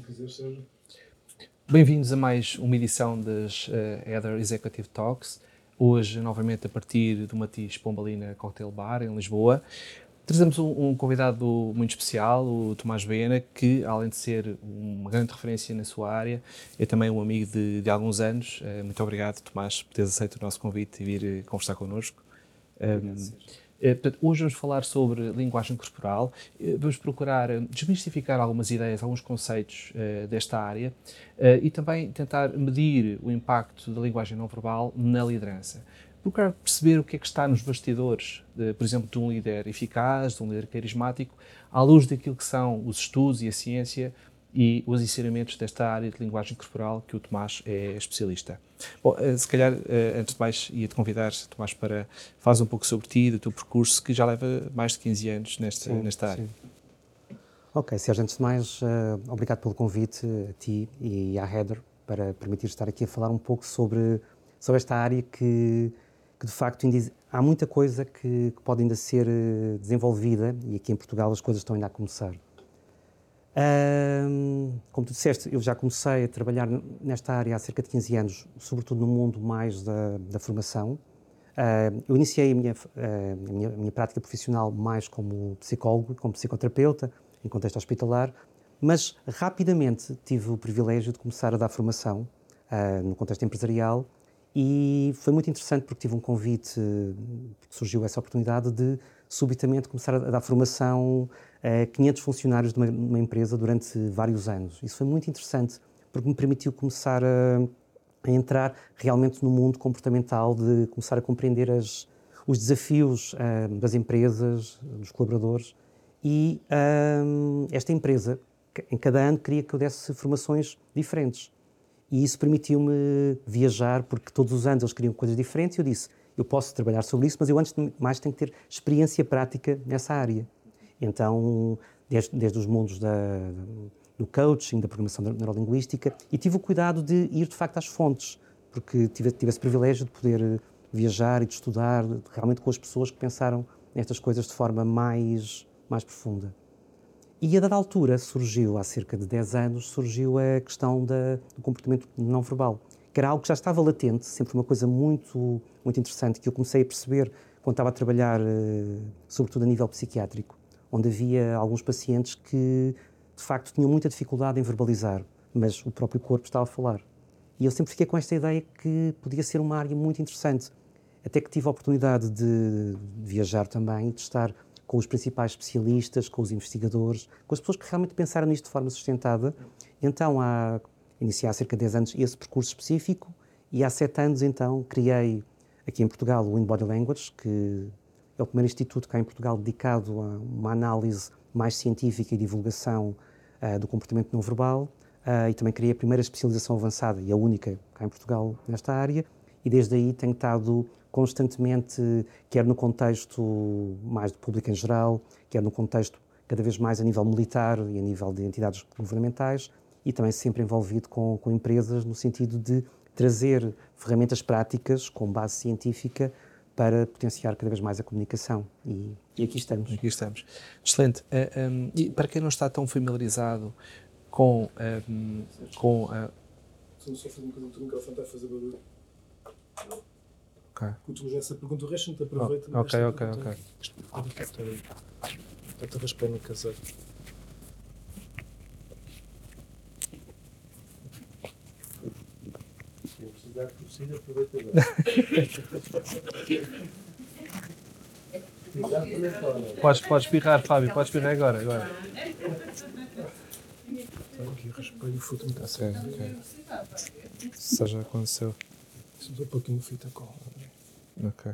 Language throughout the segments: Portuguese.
Sérgio. Bem-vindos a mais uma edição das uh, Ether Executive Talks. Hoje, novamente, a partir do Matiz Pombalina Cocktail Bar, em Lisboa. Trazemos um, um, convidado muito especial, o Tomás Bena, que, além de ser uma grande referência na sua área, é também um amigo de, de alguns anos. Uh, muito obrigado, Tomás, por teres aceito o nosso convite e vir uh, conversar connosco. Um, eh, portanto, hoje vamos falar sobre linguagem corporal, eh, vamos procurar eh, desmistificar algumas ideias, alguns conceitos desta área e também tentar medir o impacto da linguagem não verbal na liderança. Procurar perceber o que é que está nos bastidores, por exemplo, de um líder eficaz, de um líder carismático, à luz daquilo que são os estudos e a ciência e os ensinamentos desta área de linguagem corporal que o Tomás é especialista. Bom, eh, se calhar, eh, antes de mais, ia-te convidar, Tomás, para falar um pouco sobre ti, do teu percurso, que já leva mais de 15 anos nesta, sim, nesta área. Sim. Ok, Sérgio, antes de mais, uh, obrigado pelo convite a ti e à Heather para permitir estar aqui a falar um pouco sobre, sobre esta área que, que de facto, há muita coisa que, que pode ainda ser desenvolvida e aqui em Portugal as coisas estão ainda a começar. Um, como tu disseste, eu já comecei a trabalhar nesta área há cerca de 15 anos, sobretudo no mundo mais da, da formação. Uh, eu iniciei a minha, uh, a, minha, a minha, prática profissional mais como psicólogo, como psicoterapeuta, em contexto hospitalar, mas rapidamente tive o privilégio de começar a dar formação uh, no contexto empresarial e foi muito interessante porque tive um convite, surgiu essa oportunidade de subitamente começar a dar formação 500 funcionários de uma, uma, empresa durante vários anos. Isso foi muito interessante, porque me permitiu começar a, a entrar realmente no mundo comportamental, de começar a compreender as, os desafios uh, das empresas, dos colaboradores. E uh, esta empresa, em cada ano, queria que eu desse formações diferentes. E isso permitiu-me viajar, porque todos os anos eles queriam coisas diferentes. E eu disse: eu posso trabalhar sobre isso, mas eu antes de mais tenho que ter experiência prática nessa área. Então, desde, desde os mundos da, do coaching, da programação neurolinguística, e tive o cuidado de ir de facto às fontes, porque tive, tive esse privilégio de poder eh, viajar e de estudar realmente com as pessoas que pensaram nestas coisas de forma mais, mais profunda. E a dada altura surgiu, há cerca de 10 anos, surgiu a questão da, do comportamento não verbal, que era algo que já estava latente, sempre uma coisa muito, muito interessante, que eu comecei a perceber quando estava a trabalhar, eh, sobretudo a nível psiquiátrico onde havia alguns pacientes que, de facto, tinham muita dificuldade em verbalizar, mas o próprio corpo estava a falar. E eu sempre fiquei com esta ideia que podia ser uma área muito interessante. Até que tive a oportunidade de viajar também de estar com os principais especialistas, com os investigadores, com as pessoas que realmente pensaram nisto de forma sustentada. Então, há, iniciei há cerca de 10 anos esse percurso específico e há 7 anos, então, criei aqui em Portugal o InBody Language, que é o primeiro instituto cá em Portugal dedicado a uma análise mais científica e divulgação uh, do comportamento não verbal uh, e também criei a primeira especialização avançada e a única cá em Portugal nesta área e desde aí tenho estado constantemente, quer no contexto mais do público em geral, quer no contexto cada vez mais a nível militar e a nível de entidades governamentais e também sempre envolvido com, com empresas no sentido de trazer ferramentas práticas com base científica para potenciar cada vez mais a comunicação. E, e aqui estamos. Aqui estamos. Excelente. Uh, eh, um, e para quem não está tão familiarizado com. Um, com uh... Só fazer uma coisa, o teu microfone está a fazer barulho. Ok. Tu essa pergunta, o resto não te aproveita. Oh, ok, ok, ok. Está a raspar no caseiro. Lugar possível, aproveita agora. Podes, podes espirrar, Fábio, podes espirrar agora. agora. Aqui, raspei o fito muito Ok, ok. Isso já aconteceu. Isso um pouquinho de fita com. Ok.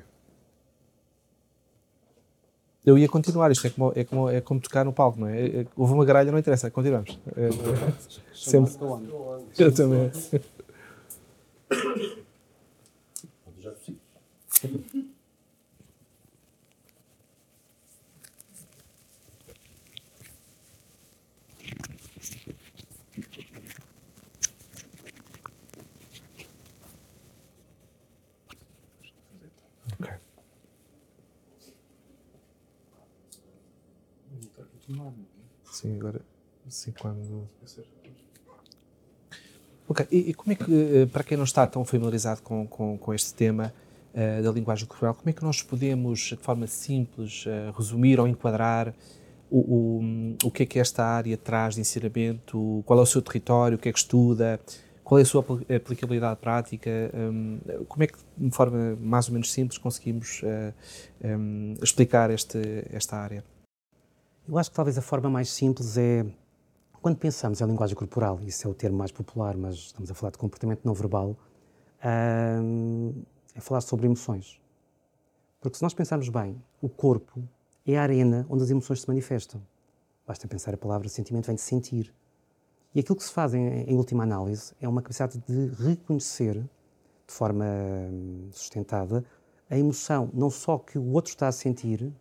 Eu ia continuar, isto é como, é como, é como tocar no palco, não é? é, é houve uma gralha, não interessa, continuamos. É, sempre. Eu também. Já. Sim, agora, sim, quando. Ok, e, e, como é que, para quem não está tão familiarizado com, com, com este tema uh, da linguagem corporal, como é que nós podemos, de forma simples, uh, resumir ou enquadrar o, o, o que é que esta área traz de ensinamento, qual é o seu território, o que é que estuda, qual é a sua aplicabilidade prática, um, como é que, de forma mais ou menos simples, conseguimos uh, um, explicar este, esta área? Eu acho que talvez a forma mais simples é quando pensamos em linguagem corporal, isso é o termo mais popular, mas estamos a falar de comportamento não verbal, hum, é falar sobre emoções. Porque se nós pensarmos bem, o corpo é a arena onde as emoções se manifestam. Basta pensar a palavra sentimento, vem de sentir. E aquilo que se faz, em, em última análise, é uma capacidade de reconhecer, de forma hum, sustentada, a emoção, não só que o outro está a sentir,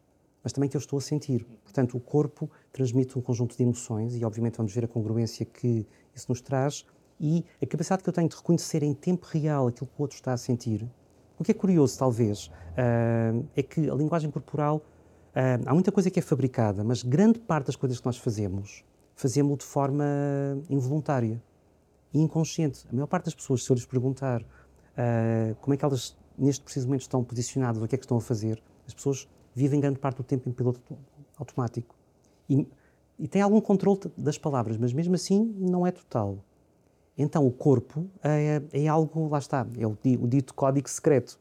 mas também que eu estou a sentir. Portanto, o corpo transmite um conjunto de emoções e, obviamente, vamos ver a congruência que isso nos traz e a capacidade que eu tenho de reconhecer em tempo real aquilo que o outro está a sentir. O que é curioso, talvez, uh, é que a linguagem corporal, uh, há muita coisa que é fabricada, mas grande parte das coisas que nós fazemos, fazemos de forma involuntária e inconsciente. A maior parte das pessoas, se eu lhes perguntar uh, como é que elas, neste preciso momento, estão posicionadas, o que é que estão a fazer, as pessoas vivem grande parte do tempo em piloto automático. E, e tem algum controle das palavras, mas mesmo assim não é total. Então o corpo é, é algo, lá está, é o, o dito código secreto.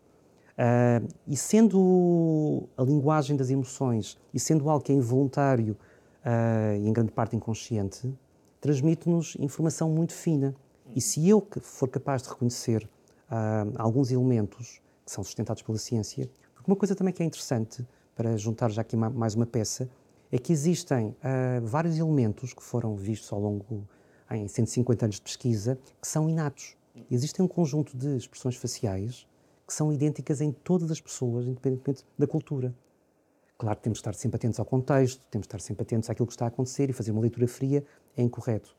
Uh, e sendo a linguagem das emoções e sendo algo que é involuntário uh, e em grande parte inconsciente, transmite-nos informação muito fina. E se eu for capaz de reconhecer uh, alguns elementos que são sustentados pela ciência, porque uma coisa também que é interessante para juntar já aqui mais uma peça, é que existem uh, vários elementos que foram vistos ao longo, em 150 anos de pesquisa, que são inatos. Existem um conjunto de expressões faciais que são idênticas em todas as pessoas, independentemente da cultura. Claro que temos de estar sempre atentos ao contexto, temos de estar sempre atentos àquilo que está a acontecer e fazer uma leitura fria é incorreto.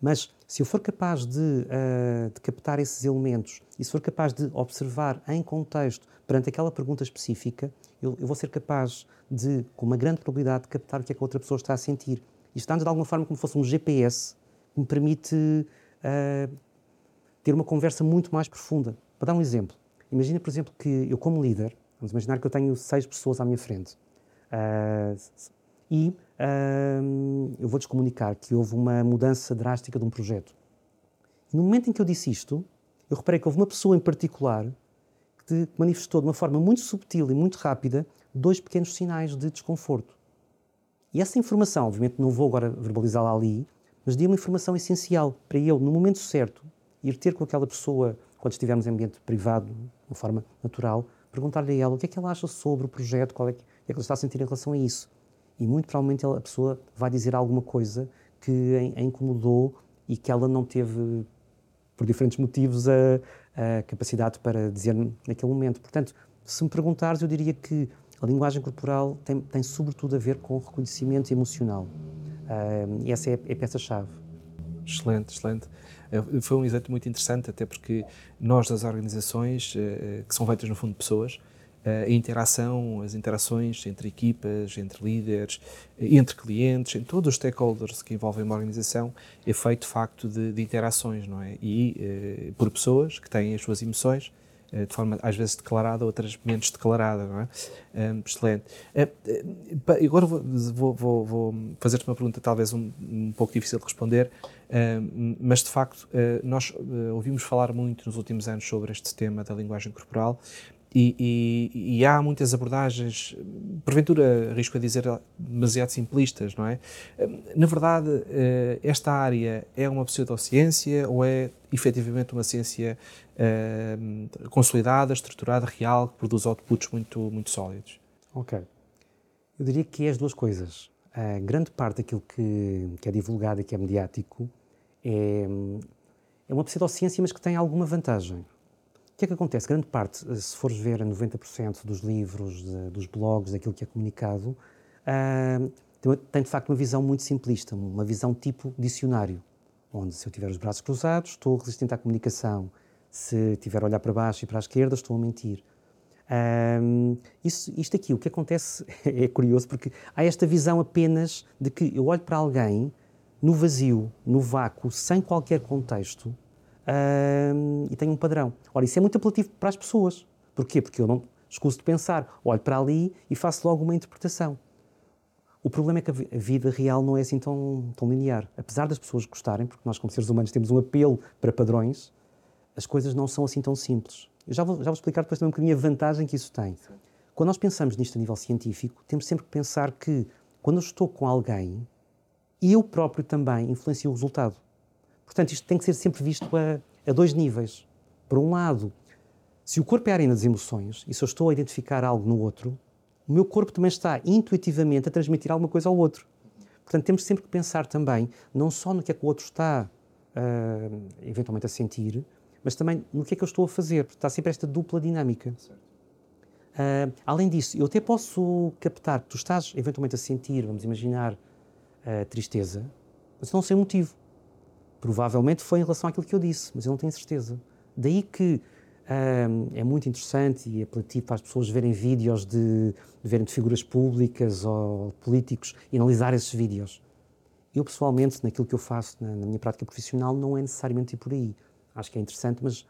Mas se eu for capaz de, uh, de, captar esses elementos e se for capaz de observar em contexto perante aquela pergunta específica, eu, eu, vou ser capaz de, com uma grande probabilidade, de captar o que é que a outra pessoa está a sentir. Isto dá-nos de alguma forma como se fosse um GPS que me permite uh, ter uma conversa muito mais profunda. Para dar um exemplo, imagina, por exemplo, que eu, como líder, vamos imaginar que eu tenho seis pessoas à minha frente. Uh, e eu vou-lhes comunicar que houve uma mudança drástica de um projeto. No momento em que eu disse isto, eu reparei que houve uma pessoa em particular que manifestou de uma forma muito subtil e muito rápida dois pequenos sinais de desconforto. E essa informação, obviamente não vou agora verbalizá-la ali, mas deu uma informação essencial para eu, no momento certo, ir ter com aquela pessoa, quando estivermos em ambiente privado, de uma forma natural, perguntar-lhe a ela o que é que ela acha sobre o projeto, qual é que é que ela está a sentir em relação a isso e muito provavelmente a pessoa vai dizer alguma coisa que a incomodou e que ela não teve, por diferentes motivos, a, a capacidade para dizer naquele momento. Portanto, se me perguntares, eu diria que a linguagem corporal tem, tem sobretudo a ver com reconhecimento emocional. Uh, essa é, é a peça-chave. Excelente, excelente. Foi um exemplo muito interessante, até porque nós das organizações, eh, que são feitas no fundo de pessoas, a interação, as interações entre equipas, entre líderes, entre clientes, em todos os stakeholders que envolvem uma organização, é feito de facto de, de interações, não é? E eh, por pessoas que têm as suas emoções, eh, de forma às vezes declarada, outras menos declarada, não é? Um, excelente. Uh, agora vou, vou, vou fazer-te uma pergunta talvez um, um, pouco difícil de responder, uh, mas de facto uh, nós ouvimos falar muito nos últimos anos sobre este tema da linguagem corporal e, e, e, há muitas abordagens, porventura arrisco a dizer demasiado simplistas, não é? Na verdade, eh, esta área é uma pseudociência ou é efetivamente uma ciência uh, consolidada, estruturada, real, que produz outputs muito, muito sólidos? Ok. Eu diria que é as duas coisas. A grande parte daquilo que, que é divulgado e que é mediático é, é uma pseudociência, mas que tem alguma vantagem que é que acontece? Grande parte, eh, se fores ver 90% dos livros, de, dos blogs, daquilo que é comunicado, uh, tem, tem, de facto uma visão muito simplista, uma visão tipo dicionário, onde se eu tiver os braços cruzados, estou resistente à comunicação, se tiver a olhar para baixo e para a esquerda, estou a mentir. Um, isso, isto aqui, o que acontece é curioso porque há esta visão apenas de que eu olho para alguém no vazio, no vácuo, sem qualquer contexto, e tenho um padrão. Ora, isso é muito apelativo para as pessoas. Porquê? Porque eu não escuso de pensar, olho para ali e faço logo uma interpretação. O problema é que a vida real não é assim tão, tão linear. Apesar das pessoas gostarem, porque nós, como seres humanos, temos um apelo para padrões, as coisas não são assim tão simples. Eu já vou, já vou explicar depois também um bocadinho a vantagem que isso tem. Quando nós pensamos nisto a nível científico, temos sempre que pensar que quando eu estou com alguém, eu próprio também influencio o resultado. Portanto, isto tem que ser sempre visto a, a dois níveis. Por um lado, se o corpo é a arena das emoções e se eu estou a identificar algo no outro, o meu corpo também está intuitivamente a transmitir alguma coisa ao outro. Portanto, temos sempre que pensar também, não só no que é que o outro está uh, eventualmente a sentir, mas também no que é que eu estou a fazer. Está sempre esta dupla dinâmica. Uh, além disso, eu até posso captar que tu estás eventualmente a sentir, vamos imaginar, uh, tristeza, mas não sei o motivo. Provavelmente foi em relação àquilo que eu disse, mas eu não tenho certeza. Daí que é muito interessante e apelativo para as pessoas verem vídeos de, de verem de figuras públicas ou políticos e analisar esses vídeos. Eu, pessoalmente, naquilo que eu faço na, na minha prática profissional, não é necessariamente ir por aí. Acho que é interessante, mas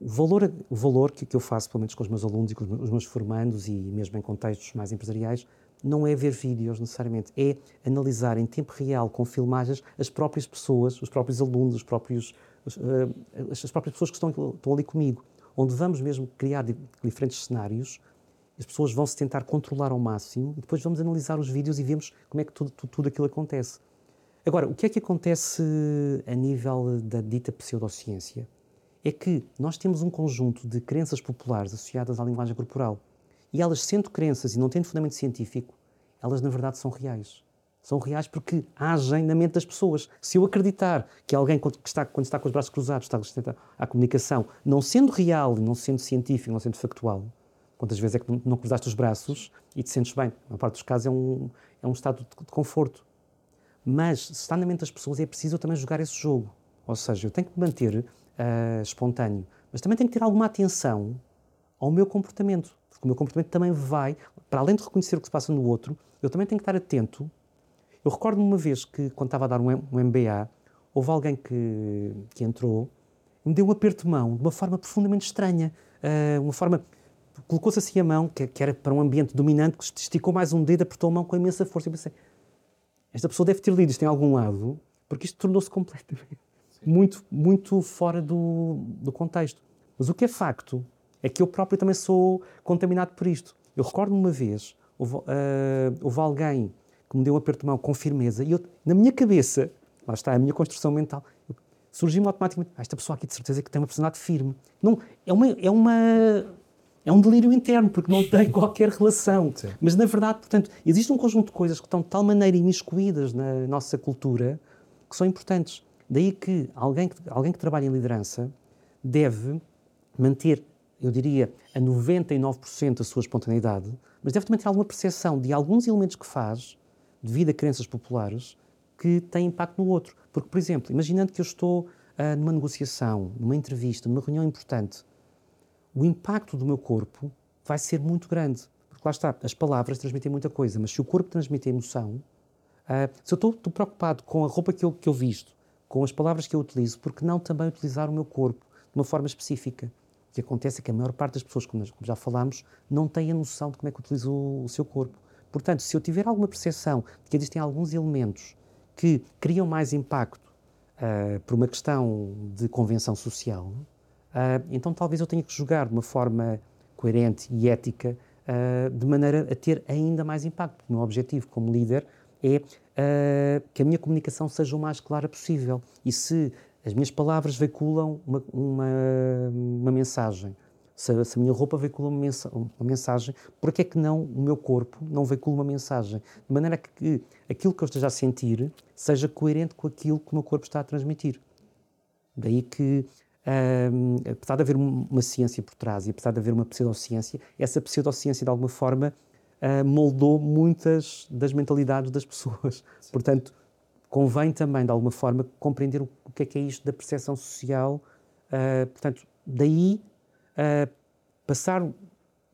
o valor, o valor que, que eu faço, pelo menos com os meus alunos e com os meus formandos e mesmo em contextos mais empresariais, não é ver vídeos necessariamente, é analisar em tempo real, com filmagens, as próprias pessoas, os próprios alunos, os próprios, as, as próprias pessoas que estão, estão ali comigo onde vamos mesmo criar diferentes cenários, as pessoas vão se tentar controlar ao máximo e depois vamos analisar os vídeos e vemos como é que tudo, tudo, tudo aquilo acontece. Agora, o que é que acontece a nível da dita pseudociência? É que nós temos um conjunto de crenças populares associadas à linguagem corporal. E elas, sendo crenças e não tendo fundamento científico, elas na verdade são reais são reais porque agem na mente das pessoas. Se eu acreditar que alguém que está, quando está com os braços cruzados está resistente à comunicação, não sendo real, não sendo científico, não sendo factual, quantas vezes é que não cruzaste os braços e te sentes bem? Na parte dos casos é um, é um estado de, de conforto. Mas se está na mente das pessoas é preciso eu também jogar esse jogo. Ou seja, eu tenho que me manter uh, espontâneo, mas também tenho que ter alguma atenção ao meu comportamento. O meu comportamento também vai, para além de reconhecer o que se passa no outro, eu também tenho que estar atento eu recordo-me uma vez que, quando estava a dar um, um MBA, houve alguém que, que entrou e me deu um aperto de mão de uma forma profundamente estranha. Uh, uma forma. Colocou-se assim a mão, que, era para um ambiente dominante, que esticou mais um dedo, apertou a mão com imensa força. Eu pensei, esta pessoa deve ter lido isto em algum lado, porque isto tornou-se completamente. Muito, muito fora do, do contexto. Mas o que é facto é que eu próprio também sou contaminado por isto. Eu recordo-me uma vez, houve, uh, houve alguém que me deu um aperto de mão com firmeza, e eu, na minha cabeça, lá está a minha construção mental, surgiu-me automaticamente, ah, esta pessoa aqui de certeza que tem uma personalidade firme. Não, é uma, é uma é um delírio interno, porque não tem qualquer relação. Sim. Mas, na verdade, portanto, existe um conjunto de coisas que estão de tal maneira imiscuídas na nossa cultura que são importantes. Daí que alguém que, alguém que trabalha em liderança deve manter, eu diria, a 99% a sua espontaneidade, mas deve também ter alguma percepção de alguns elementos que faz devido a crenças populares que têm impacto no outro. Porque, por exemplo, imaginando que eu estou uh, numa negociação, numa entrevista, numa reunião importante, o impacto do meu corpo vai ser muito grande. Porque lá está, as palavras transmitem muita coisa, mas se o corpo transmite emoção, uh, se eu estou, estou, preocupado com a roupa que eu, que eu visto, com as palavras que eu utilizo, porque não também utilizar o meu corpo de uma forma específica? Que acontece é que a maior parte das pessoas, como já falámos, não tem a noção de como é que utiliza o, o seu corpo. Portanto, se eu tiver alguma percepção de que existem alguns elementos que criam mais impacto uh, por uma questão de convenção social, uh, então talvez eu tenha que jogar de uma forma coerente e ética, uh, de maneira a ter ainda mais impacto. O meu objetivo como líder é que a minha comunicação seja o mais clara possível. E se as minhas palavras veiculam uma, uma, uma mensagem, se a, se a minha roupa veicula uma, mensa uma mensagem, por que é que não o meu corpo não veicula uma mensagem? De maneira que aquilo que eu esteja a sentir seja coerente com aquilo que o meu corpo está a transmitir. Daí que, um, apesar de haver uma ciência por trás e apesar de haver uma pseudociência, essa pseudociência, de alguma forma, uh, moldou muitas das mentalidades das pessoas. Sim. Portanto, convém também, de alguma forma, compreender o que é que é isto da percepção social. Uh, portanto, daí uh, passar,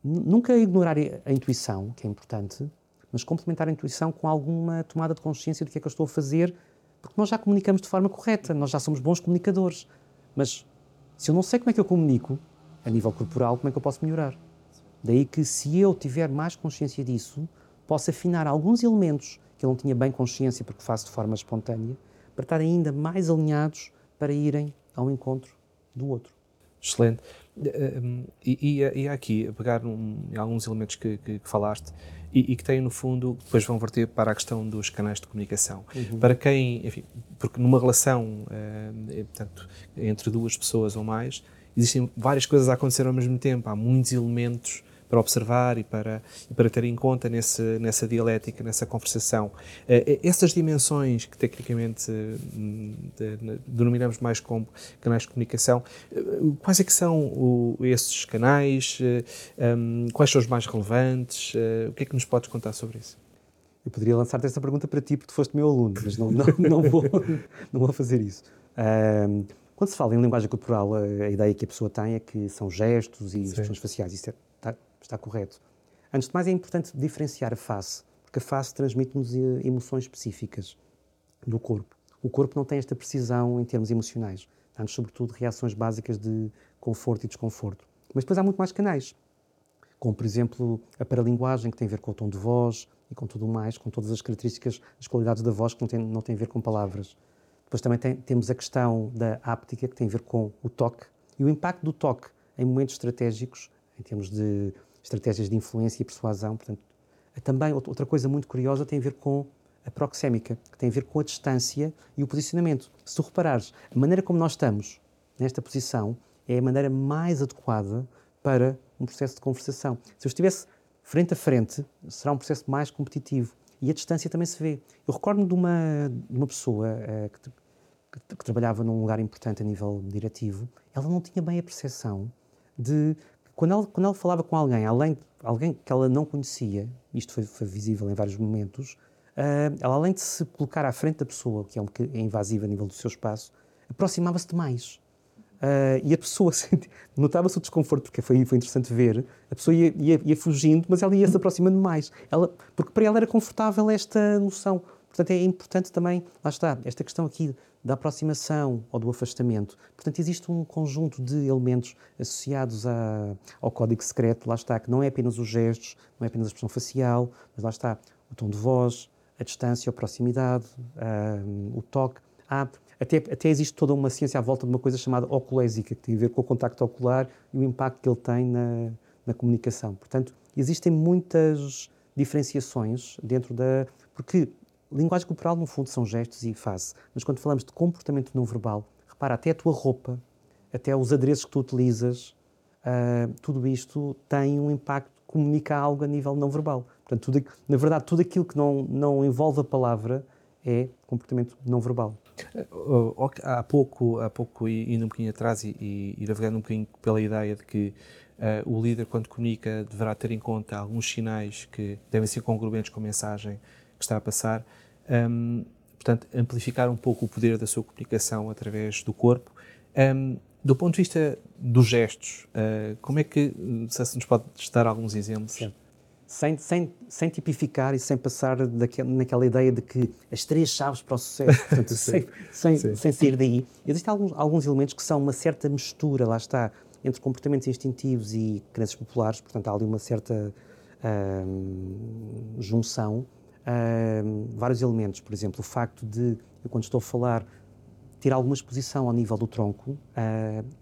nunca ignorar a intuição, que é importante, mas complementar a intuição com alguma tomada de consciência do que é que eu estou a fazer, porque nós já comunicamos de forma correta, nós já somos bons comunicadores. Mas se eu não sei como é que eu comunico a nível corporal, como é que eu posso melhorar? Daí que se eu tiver mais consciência disso, posso afinar alguns elementos que eu não tinha bem consciência porque faço de forma espontânea, para estar ainda mais alinhados para irem ao encontro do outro. Excelente. Um, e, e, e aqui, pegar um, alguns elementos que, que, que falaste e, e, que têm, no fundo, depois vão verter para a questão dos canais de comunicação. Uhum. Para quem, enfim, porque numa relação, portanto, entre duas pessoas ou mais, existem várias coisas a acontecer ao mesmo tempo, há muitos elementos para observar e para, e para ter em conta nesse, nessa dialética, nessa conversação. Uh, essas dimensões que tecnicamente de, denominamos mais como canais de comunicação, uh, quais é que são esses canais? Um, quais são os mais relevantes? o que é que nos podes contar sobre isso? Eu poderia lançar-te essa pergunta para ti, porque tu foste meu aluno, mas não, não, não, vou, não vou fazer isso. quando se fala em linguagem corporal, a, a, ideia que a pessoa tem é que são gestos e expressões faciais. Isso é, está correto. Antes de mais, é importante diferenciar a face, porque a face transmite-nos eh, emoções específicas do corpo. O corpo não tem esta precisão em termos emocionais, dá-nos, sobretudo, reações básicas de conforto e desconforto. Mas depois há muito mais canais, como, por exemplo, a paralinguagem, que tem a ver com o tom de voz e com tudo mais, com todas as características, as qualidades da voz que não tem, não tem a ver com palavras. Depois também tem, temos a questão da áptica, que tem a ver com o toque, e o impacto do toque em momentos estratégicos, em termos de estratégias de influência e persuasão. Portanto, também outra coisa muito curiosa tem a ver com a proxémica, que tem a ver com a distância e o posicionamento. Se tu reparares, a maneira como nós estamos nesta posição é a maneira mais adequada para um processo de conversação. Se eu estivesse frente a frente, será um processo mais competitivo. E a distância também se vê. Eu recordo-me de uma, de uma pessoa uh, que, que, que, trabalhava num lugar importante a nível diretivo, ela não tinha bem a percepção de quando ela, quando ela falava com alguém, além alguém que ela não conhecia, isto foi, foi visível em vários momentos, uh, ela além de se colocar à frente da pessoa, que é um é invasiva a nível do seu espaço, aproximava-se demais. Uh, e a pessoa notava-se o desconforto, porque foi, foi interessante ver, a pessoa ia, ia, ia fugindo, mas ela ia se aproximando mais. Ela, porque para ela era confortável esta noção. Portanto, é importante também, lá está, esta questão aqui da aproximação ou do afastamento. Portanto, existe um conjunto de elementos associados ao código secreto, lá está, que não é apenas os gestos, não é apenas a expressão facial, mas lá está o tom de voz, a distância, a proximidade, um, o toque. Há, até, até existe toda uma ciência à volta de uma coisa chamada oculésica, que tem a ver com o contacto ocular e o impacto que ele tem na, na comunicação. Portanto, existem muitas diferenciações dentro da. Porque Linguagem corporal, no fundo, são gestos e face. Mas quando falamos de comportamento não verbal, repara, até a tua roupa, até os adereços que tu utilizas, uh, tudo isto tem um impacto, comunica algo a nível não verbal. Portanto, tudo, na verdade, tudo aquilo que não, não envolve a palavra é comportamento não verbal. Há pouco, há pouco indo um bocadinho atrás e, e, e navegando um bocadinho pela ideia de que uh, o líder, quando comunica, deverá ter em conta alguns sinais que devem ser congruentes com a mensagem que está a passar. Um, portanto, amplificar um pouco o poder da sua comunicação através do corpo. Um, do ponto de vista dos gestos, uh, como é que, se nos pode dar alguns exemplos? Sim. Sem, sem, sem tipificar e sem passar daquela, naquela ideia de que as três chaves para o sucesso, portanto, sem, sem, sem sair daí. Existem alguns, alguns elementos que são uma certa mistura, lá está, entre comportamentos instintivos e crenças populares, portanto, há ali uma certa junção uh, vários elementos. Por exemplo, o facto de, eu, quando estou a falar, ter alguma exposição ao nível do tronco uh,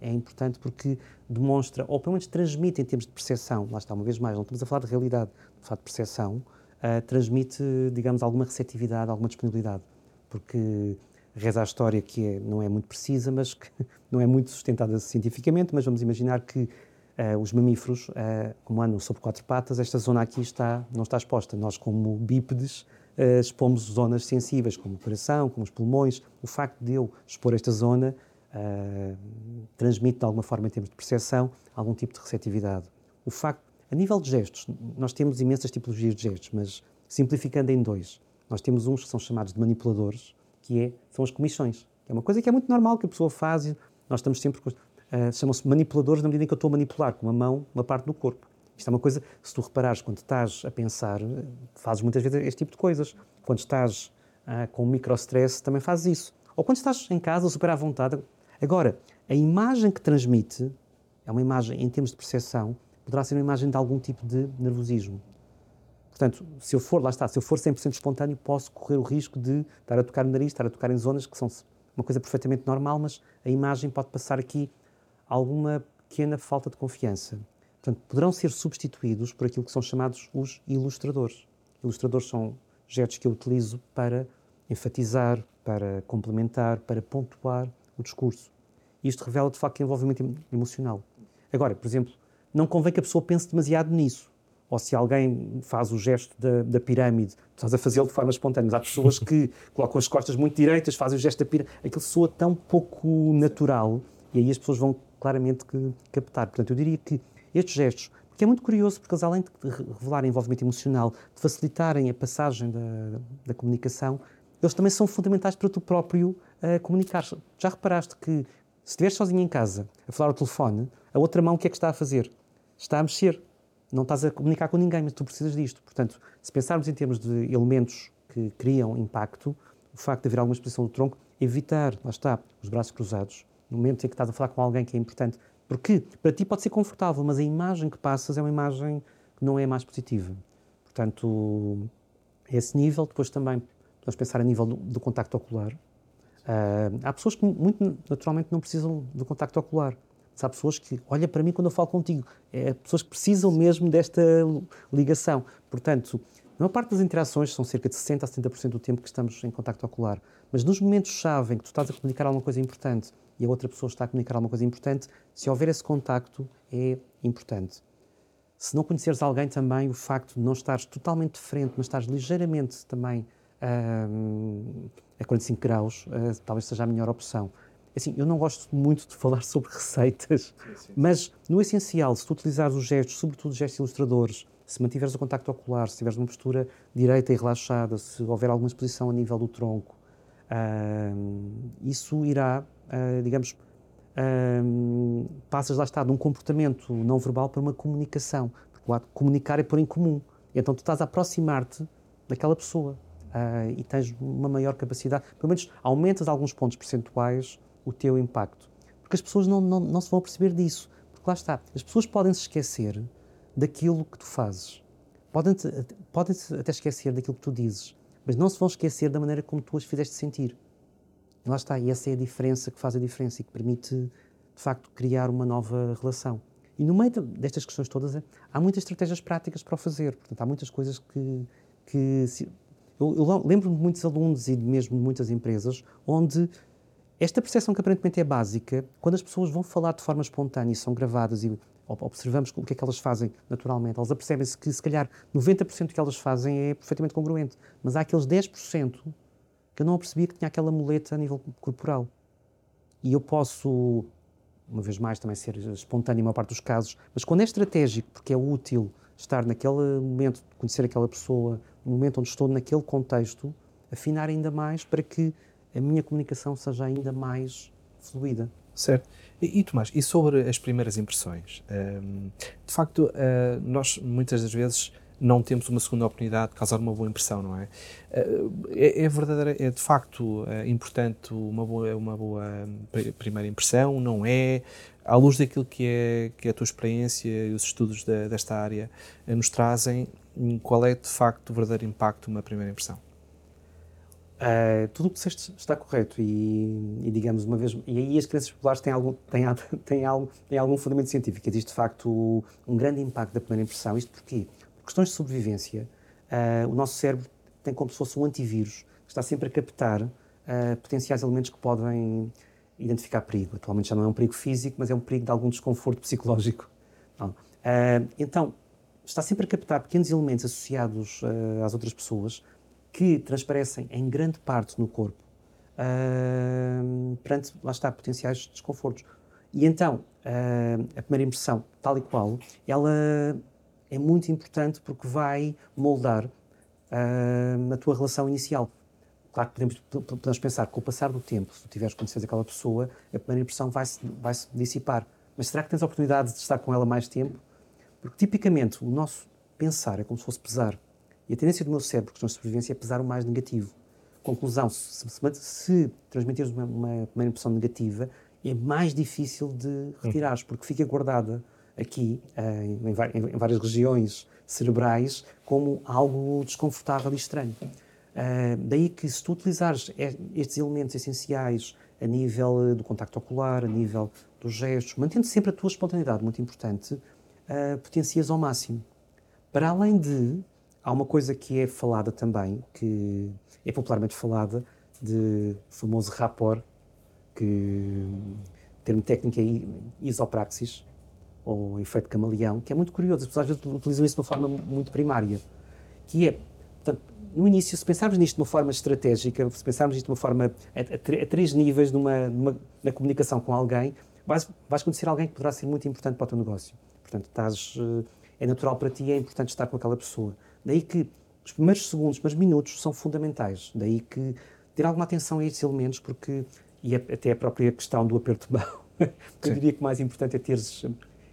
é importante porque demonstra, ou pelo menos transmite em termos de percepção, lá está, uma vez mais, não estamos a falar de realidade, de falar de percepção, uh, transmite, digamos, alguma receptividade, alguma disponibilidade. Porque reza a história que é, não é muito precisa, mas que não é muito sustentada cientificamente, mas vamos imaginar que os mamíferos, uh, como andam sobre quatro patas, esta zona aqui está, não está exposta. Nós, como bípedes, uh, expomos zonas sensíveis, como o coração, como os pulmões. O facto de eu expor esta zona transmite, de alguma forma, em termos de percepção, algum tipo de receptividade. O facto, a nível de gestos, nós temos imensas tipologias de gestos, mas simplificando em dois, nós temos uns que são chamados de manipuladores, que é, são as comissões. É uma coisa que é muito normal que a pessoa faz e nós estamos sempre uh, chamam-se manipuladores na medida em que eu estou a manipular com uma mão uma parte do corpo. Isto é uma coisa, se tu reparares, quando estás a pensar, fazes muitas vezes este tipo de coisas. Quando estás uh, com micro-stress, também fazes isso. Ou quando estás em casa, super à vontade, Agora, a imagem que transmite é uma imagem, em termos de percepção, poderá ser uma imagem de algum tipo de nervosismo. Portanto, se eu for, lá está, se eu for 100% espontâneo, posso correr o risco de estar a tocar no nariz, estar a tocar em zonas que são uma coisa perfeitamente normal, mas a imagem pode passar aqui alguma pequena falta de confiança. Portanto, poderão ser substituídos por aquilo que são chamados os ilustradores. Ilustradores são gestos que eu utilizo para enfatizar, para complementar, para pontuar o discurso. Isto revela, de facto, envolvimento emocional. Agora, por exemplo, não convém que a pessoa pense demasiado nisso. Ou se alguém faz o gesto da, da pirâmide, estás a fazê-lo de forma espontânea. Há pessoas que colocam as costas muito direitas, fazem o gesto da pirâmide. Aquilo soa tão pouco natural e aí as pessoas vão claramente que, captar. Portanto, eu diria que estes gestos, porque é muito curioso, porque eles, além de revelarem envolvimento emocional, de facilitarem a passagem da, da comunicação, eles também são fundamentais para tu próprio uh, comunicar. Já reparaste que se estiveres sozinho em casa a falar ao telefone, a outra mão o que é que está a fazer? Está a mexer. Não estás a comunicar com ninguém, mas tu precisas disto. Portanto, se pensarmos em termos de elementos que criam impacto, o facto de haver alguma exposição do tronco, evitar, lá está, os braços cruzados, no momento em que estás a falar com alguém que é importante. Porque para ti pode ser confortável, mas a imagem que passas é uma imagem que não é mais positiva. Portanto, esse nível, depois também podemos pensar a nível do, do contacto ocular. Uh, há pessoas que muito naturalmente não precisam do contacto ocular. Mas há pessoas que olha para mim quando eu falo contigo. É pessoas que precisam mesmo desta ligação. Portanto, a maior parte das interações são cerca de 60% a 70% do tempo que estamos em contacto ocular. Mas nos momentos-chave em que tu estás a comunicar alguma coisa importante e a outra pessoa está a comunicar alguma coisa importante, se houver esse contacto, é importante. Se não conheceres alguém também, o facto de não estares totalmente de frente, mas estares ligeiramente também uh, a 45 graus, uh, talvez seja a melhor opção. Assim, eu não gosto muito de falar sobre receitas, sim, sim. mas no essencial, se tu utilizares os gestos, sobretudo os gestos ilustradores, se mantiveres o contacto ocular, se tiveres uma postura direita e relaxada, se houver alguma exposição a nível do tronco, uh, isso irá, uh, digamos, uh, passas lá está de um comportamento não verbal para uma comunicação, o comunicar é pôr em comum. Então tu estás a aproximar-te daquela pessoa uh, e tens uma maior capacidade, pelo menos aumentas alguns pontos percentuais o teu impacto. Porque as pessoas não, não, não se vão perceber disso. Porque lá está, as pessoas podem se esquecer daquilo que tu fazes. Podem-te podem até esquecer daquilo que tu dizes, mas não se vão esquecer da maneira como tu as fizeste sentir. Lá está, e essa é a diferença que faz a diferença e que permite, de facto, criar uma nova relação. E no meio destas questões todas, há muitas estratégias práticas para o fazer. Portanto, há muitas coisas que, que eu, eu lembro-me de muitos alunos e mesmo de muitas empresas onde esta percepção que aparentemente é básica, quando as pessoas vão falar de forma espontânea e são gravadas e observamos o que é que elas fazem naturalmente, elas apercebem-se que se calhar 90% do que elas fazem é perfeitamente congruente, mas há aqueles 10% que eu não percebia que tinha aquela muleta a nível corporal. E eu posso, uma vez mais, também ser espontâneo em maior parte dos casos, mas quando é estratégico, porque é útil estar naquele momento, conhecer aquela pessoa, no momento onde estou naquele contexto, afinar ainda mais para que a minha comunicação seja ainda mais fluida. Certo. E, e Tomás, e sobre as primeiras impressões? Um, de facto, uh, nós muitas das vezes não temos uma segunda oportunidade de causar uma boa impressão, não é? Uh, é, é verdadeira, é de facto uh, importante uma boa, uma boa primeira impressão, não é? À luz daquilo que é, que é a tua experiência e os estudos desta área nos trazem, qual é de facto o verdadeiro impacto de uma primeira impressão? Uh, tudo o que disseste está correto e, e, digamos uma vez e aí as crenças populares têm algum têm, têm, algum, têm algum fundamento científico existe de facto um grande impacto da primeira impressão isto porquê? Questões de sobrevivência uh, o nosso cérebro tem como se fosse um antivírus que está sempre a captar uh, potenciais elementos que podem identificar perigo. Atualmente já não é um perigo físico mas é um perigo de algum desconforto psicológico. Então está sempre a captar pequenos elementos associados às outras pessoas que transparecem em grande parte no corpo uh, perante, lá está, potenciais desconfortos. E então, uh, a primeira impressão, tal e qual, ela é muito importante porque vai moldar uh, a tua relação inicial. Claro que podemos, podemos pensar que com o passar do tempo, se tu tiveres conhecido aquela pessoa, a primeira impressão vai-se vai -se dissipar. Mas será que tens a oportunidade de estar com ela mais tempo? Porque tipicamente o nosso pensar é como se fosse pesar. E a tendência do meu cérebro, questões de sobrevivência, é pesar o mais negativo. Conclusão, se, se, se transmitires uma, uma, uma impressão negativa, é mais difícil de retirares, porque fica guardada aqui, eh, em, várias regiões cerebrais, como algo desconfortável e estranho. Eh, daí que se tu utilizares estes elementos essenciais a nível do contacto ocular, a nível dos gestos, mantendo sempre a tua espontaneidade, muito importante, eh, potencias ao máximo. Para além de, há uma coisa que é falada também, que é popularmente falada, de famoso rapport, que termo técnico é isopraxis, ou efeito camaleão, que é muito curioso, as pessoas às vezes utilizam isso de uma forma muito primária, que é, portanto, no início, se pensarmos nisto de uma forma estratégica, se pensarmos nisto de uma forma a, a a três níveis numa, numa- na comunicação com alguém, vais, vais conhecer alguém que poderá ser muito importante para o teu negócio. Portanto, estás, eh, é natural para ti, é importante estar com aquela pessoa. Daí que os primeiros segundos, os primeiros minutos são fundamentais. Daí que ter alguma atenção a estes elementos, porque, e é- até a própria questão do aperto de mão, eu diria que o mais importante é teres,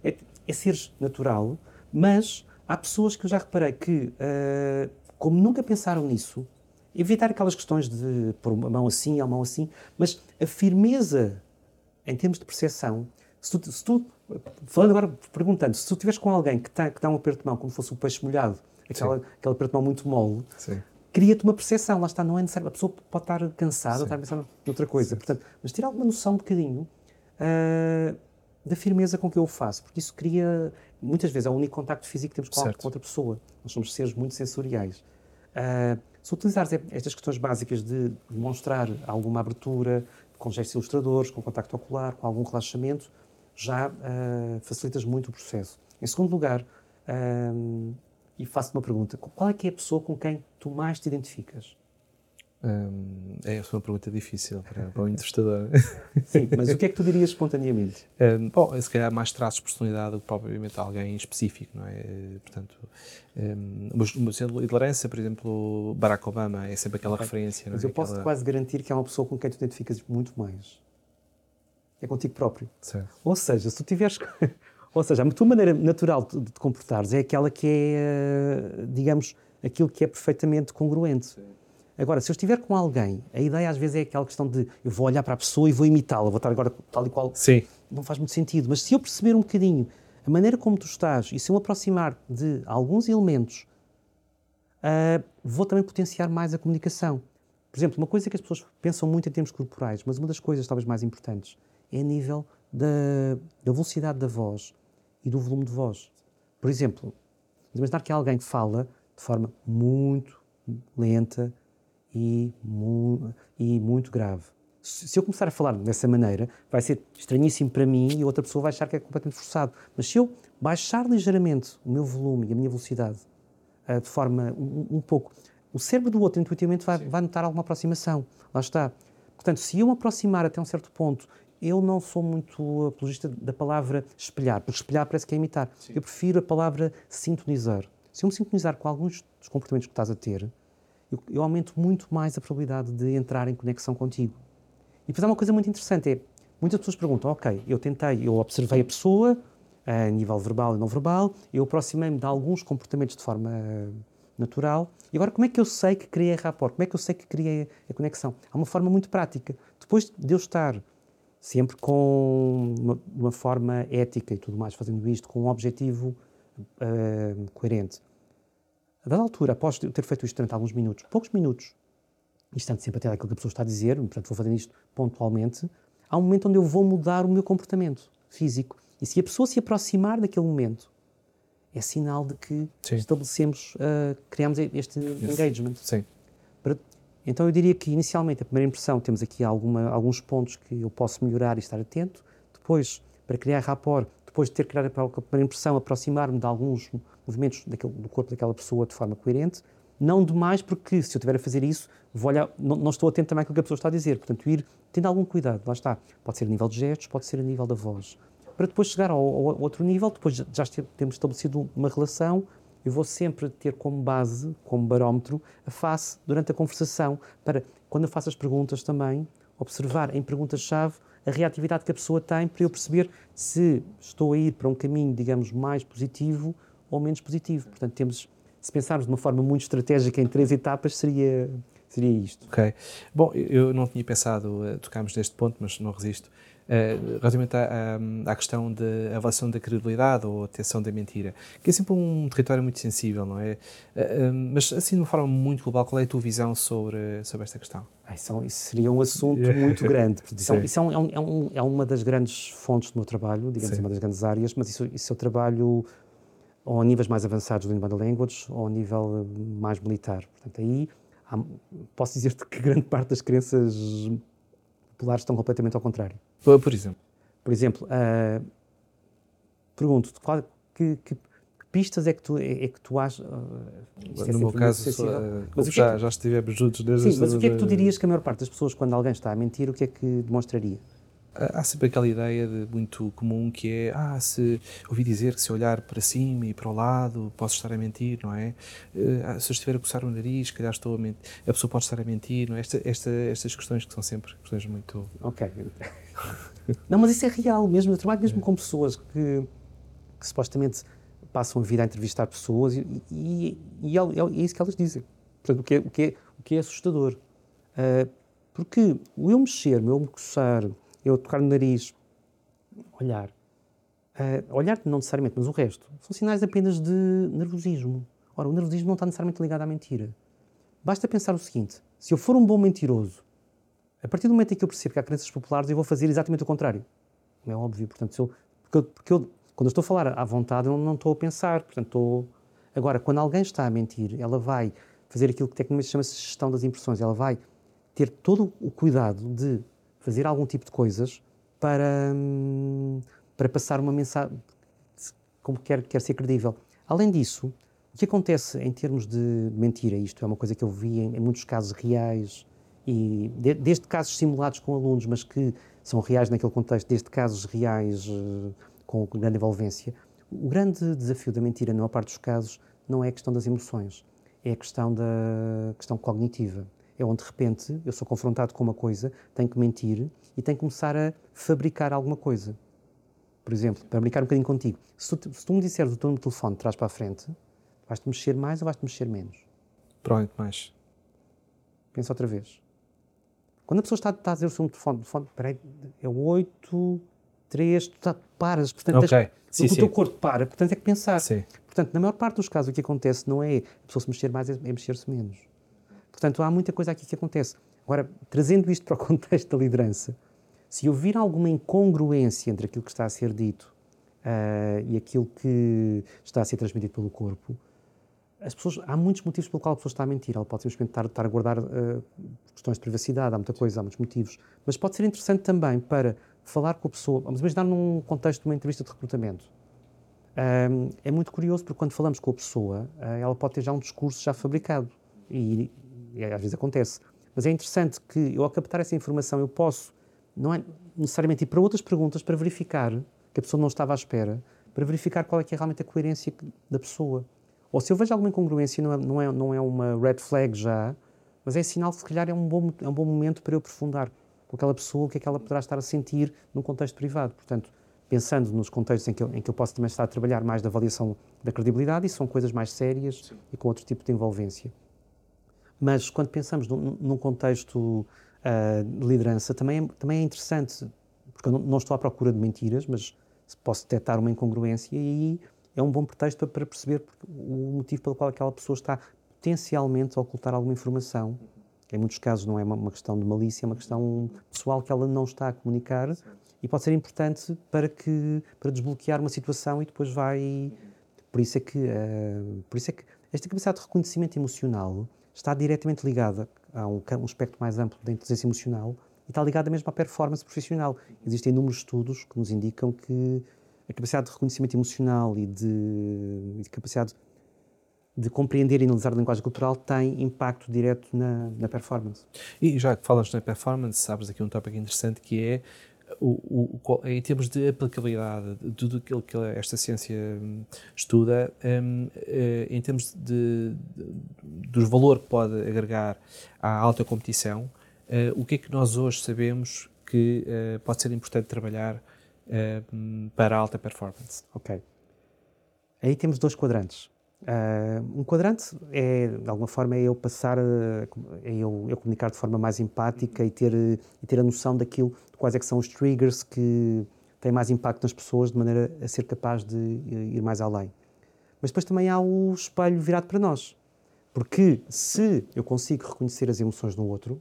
é, é seres natural, mas há pessoas que eu já reparei que, eh, como nunca pensaram nisso, evitar aquelas questões de pôr uma mão assim, a mão assim, mas a firmeza em termos de percepção, se tu, se tu- falando agora, perguntando, se tu estiveres com alguém que, tá, que dá um aperto de mão como fosse um peixe molhado, aquela, aquele aperto de mão muito mole, Sim. cria-te uma percepção, lá está, não é necessário, a pessoa pode estar cansada, estar a pensar noutra coisa, portanto, mas ter alguma noção um bocadinho ah, da firmeza com que eu o faço, porque isso cria, muitas vezes, é o único contacto físico que temos com, Certo. outra pessoa, nós somos seres muito sensoriais. Ah, se utilizares estas questões básicas de demonstrar alguma abertura, com gestos ilustradores, com contacto ocular, com algum relaxamento, já ah, facilitas muito o processo. Em segundo lugar, ah, e faço-te uma pergunta, qual é que é a pessoa com quem tu mais te identificas? Hum, é uma pergunta difícil para, para o entrevistador. Sim, mas o que é que tu dirias espontaneamente? Hum, bom, se calhar mais traços de personalidade do que propriamente alguém específico, não é? Portanto, um, mas de liderança, por exemplo, Barack Obama é sempre aquela referência, não Mas é? eu posso Aquela- quase garantir que é uma pessoa com quem tu identificas muito mais. É contigo próprio. Certo. Ou seja, se tu tiveres. Ou seja, a tua maneira natural de te comportares é aquela que é, eh, digamos, aquilo que é perfeitamente congruente. Agora, se eu estiver com alguém, a ideia às vezes é aquela questão de eu vou olhar para a pessoa e vou imitá-la, vou estar agora tal e qual. Sim, Não faz muito sentido. Mas se eu perceber um bocadinho a maneira como tu estás e se eu me aproximar de alguns elementos, ah, vou também potenciar mais a comunicação. Por exemplo, uma coisa que as pessoas pensam muito em termos corporais, mas uma das coisas talvez mais importantes é a nível da, da velocidade da voz e do volume de voz. Por exemplo, imaginar que há alguém que fala de forma muito lenta e, mu e muito grave. Se eu começar a falar dessa maneira, vai ser estranhíssimo para mim e outra pessoa vai achar que é completamente forçado. Mas se eu baixar ligeiramente o meu volume e a minha velocidade, ah, de forma um, um pouco. O cérebro do outro, intuitivamente, vai, vai notar alguma aproximação. Lá está. Portanto, se eu me aproximar até um certo ponto, eu não sou muito apologista da palavra espelhar, porque espelhar parece que é imitar. Eu prefiro a palavra sintonizar. Se eu me sintonizar com alguns dos comportamentos que estás a ter, eu, eu aumento muito mais a probabilidade de entrar em conexão contigo. E depois há uma coisa muito interessante, é, muitas pessoas perguntam, ok, eu tentei, eu observei a pessoa, a nível verbal e não verbal, eu aproximei-me de alguns comportamentos de forma eh, natural, e agora como é que eu sei que criei rapport? Como é que eu sei que criei a conexão? Há uma forma muito prática. Depois de eu estar sempre com uma, uma forma ética e tudo mais, fazendo isto com um objetivo eh, coerente. A dada altura, após ter feito isto durante alguns minutos, poucos minutos, e estando sempre até àquilo que a pessoa está a dizer, portanto vou fazendo isto pontualmente, há um momento onde eu vou mudar o meu comportamento físico. E se a pessoa se aproximar daquele momento, é sinal de que Sim. estabelecemos, ah, criamos este engagement. sim. Para- Então eu diria que inicialmente a primeira impressão temos aqui alguma, alguns pontos que eu posso melhorar e estar atento. Depois, para criar rapport, depois de ter criado a primeira impressão, aproximar-me de alguns movimentos daquele- do corpo daquela pessoa de forma coerente. Não demais, porque se eu estiver a fazer isso, vou olhar, não, não estou atento também àquilo que a pessoa está a dizer. Portanto, ir tendo algum cuidado. Lá está. Pode ser a nível de gestos, pode ser a nível da voz. Para depois chegar ao, ao outro nível, depois de já temos estabelecido uma relação, eu vou sempre ter como base, como barómetro, a face durante a conversação, para, quando eu faço as perguntas também, observar em perguntas-chave a reatividade que a pessoa tem para eu perceber se estou a ir para um caminho, digamos, mais positivo ou menos positivo. Portanto, temos, se pensarmos de uma forma muito estratégica em três etapas, seria, seria isto. Ok. Bom, eu não tinha pensado uh, tocarmos neste ponto, mas não resisto. Uh, relativamente à, à, à, questão da avaliação da credibilidade ou atenção da mentira, que é sempre um território muito sensível, não é? Uh, mas assim, de uma forma muito global, qual é a tua visão sobre, sobre esta questão? Isso, isso seria um assunto muito grande. Isso, é, isso é, um, é, um, é, uma das grandes fontes do meu trabalho, digamos, Sim. uma das grandes áreas, mas isso, isso eu trabalho ou a níveis mais avançados do Inbound Language ou a nível mais militar. Portanto, aí há, posso dizer-te que grande parte das crenças populares estão completamente ao contrário. Por, exemplo? Por exemplo, uh, pergunto-te que, que, que, pistas é que tu, é, é que tu achas... Uh, no meu caso, uh, mas já, que, já estivemos juntos desde... Sim, mas o que é que tu dirias que a maior parte das pessoas, quando alguém está a mentir, o que é que demonstraria? Há sempre aquela ideia de, muito comum que é ah, se ouvi dizer que se olhar para cima e para o lado posso estar a mentir, não é? Uh, se eu estiver a coçar o nariz, calhar estou a mentir, a pessoa pode estar a mentir, não é? Esta, esta, estas questões que são sempre questões muito... Ok. não, mas isso é real mesmo, eu trabalho mesmo é. com pessoas que, que supostamente passam a vida a entrevistar pessoas e, e, e é, é, isso que elas dizem. Portanto, o que é, o que é, o que é assustador. Uh, porque o eu mexer, o eu me coçar, eu tocar no nariz, olhar. Uh, olhar não necessariamente, mas o resto, são sinais apenas de nervosismo. Ora, o nervosismo não está necessariamente ligado à mentira. Basta pensar o seguinte: se eu for um bom mentiroso, a partir do momento em que eu percebo que há crenças populares, eu vou fazer exatamente o contrário. Não é óbvio. Portanto, se eu, porque, eu, porque eu, quando eu estou a falar à vontade, eu não estou a pensar. Portanto, estou... Agora, quando alguém está a mentir, ela vai fazer aquilo que tecnicamente chama-se gestão das impressões. Ela vai ter todo o cuidado de fazer algum tipo de coisas para, hum, para passar uma mensagem como quer, quer ser credível. Além disso, o que acontece em termos de mentira, isto é uma coisa que eu vi em, em muitos casos reais, e de, desde casos simulados com alunos, mas que são reais naquele contexto, desde casos reais uh, com grande envolvência, o grande desafio da mentira, na maior parte dos casos, não é a questão das emoções, é a questão da questão cognitiva é onde de repente eu sou confrontado com uma coisa, tenho que mentir e tenho que começar a fabricar alguma coisa. Por exemplo, para brincar um bocadinho contigo, se tu, se tu me disseres o teu telefone de trás para a frente, vais-te mexer mais ou vais-te mexer menos? Provavelmente mais. Pensa outra vez. Quando a pessoa está, está a dizer o seu telefone, telefone peraí, é 8, 3, tu tá, paras, portanto, okay. tens, sim, o sim. teu corpo para, portanto é que pensar. Sim. Portanto, na maior parte dos casos o que acontece não é a pessoa se mexer mais, é mexer-se menos. Portanto, há muita coisa aqui que acontece. Agora, trazendo isto para o contexto da liderança, se eu vir alguma incongruência entre aquilo que está a ser dito uh, e aquilo que está a ser transmitido pelo corpo, as pessoas, há muitos motivos pelo qual a pessoa está a mentir. Ela pode simplesmente estar, estar a guardar uh, questões de privacidade, há muita coisa, há muitos motivos. Mas pode ser interessante também para falar com a pessoa. Vamos imaginar num contexto de uma entrevista de recrutamento. Um, é muito curioso porque quando falamos com a pessoa, uh, ela pode ter já um discurso já fabricado. E e às vezes acontece. Mas é interessante que eu, ao captar essa informação, eu posso, não é necessariamente ir para outras perguntas para verificar que a pessoa não estava à espera, para verificar qual é que é realmente a coerência da pessoa. Ou se eu vejo alguma incongruência, não é, não é, não é uma red flag já, mas é sinal que se calhar é um bom, é um bom momento para eu aprofundar com aquela pessoa o que é que ela poderá estar a sentir num contexto privado. Portanto, pensando nos contextos em que, eu, em que eu posso também estar a trabalhar mais da avaliação da credibilidade, isso são coisas mais sérias Sim. e com outro tipo de envolvência. Mas quando pensamos num, num contexto uh, de liderança, também é, também é interessante, porque eu não, não, estou à procura de mentiras, mas posso detectar uma incongruência e é um bom pretexto para, para perceber o motivo pelo qual aquela pessoa está potencialmente a ocultar alguma informação. Em muitos casos não é uma, uma questão de malícia, é uma questão pessoal que ela não está a comunicar e pode ser importante para que para desbloquear uma situação e depois vai por isso é que uh, por isso é que esta capacidade de reconhecimento emocional está diretamente ligada a um, um espectro mais amplo da inteligência emocional e está ligada mesmo à performance profissional. Existem inúmeros estudos que nos indicam que a capacidade de reconhecimento emocional e de, de capacidade de compreender e analisar a linguagem cultural tem impacto direto na, na performance. E já que falas na performance, sabes aqui um tópico interessante que é o, o, em termos de aplicabilidade de tudo aquilo que esta ciência hum, estuda, um, eh, em termos de, de, do valor que pode agregar à alta competição, uh, o que é que nós hoje sabemos que uh, pode ser importante trabalhar uh, para a alta performance? Ok. Aí temos dois quadrantes. Uh, um quadrante é, de alguma forma, é eu passar, a, é eu, eu comunicar de forma mais empática e ter, e ter a noção daquilo, de quais é que são os triggers que têm mais impacto nas pessoas, de maneira a ser capaz de ir mais além. Mas depois também há o espelho virado para nós. Porque se eu consigo reconhecer as emoções no outro,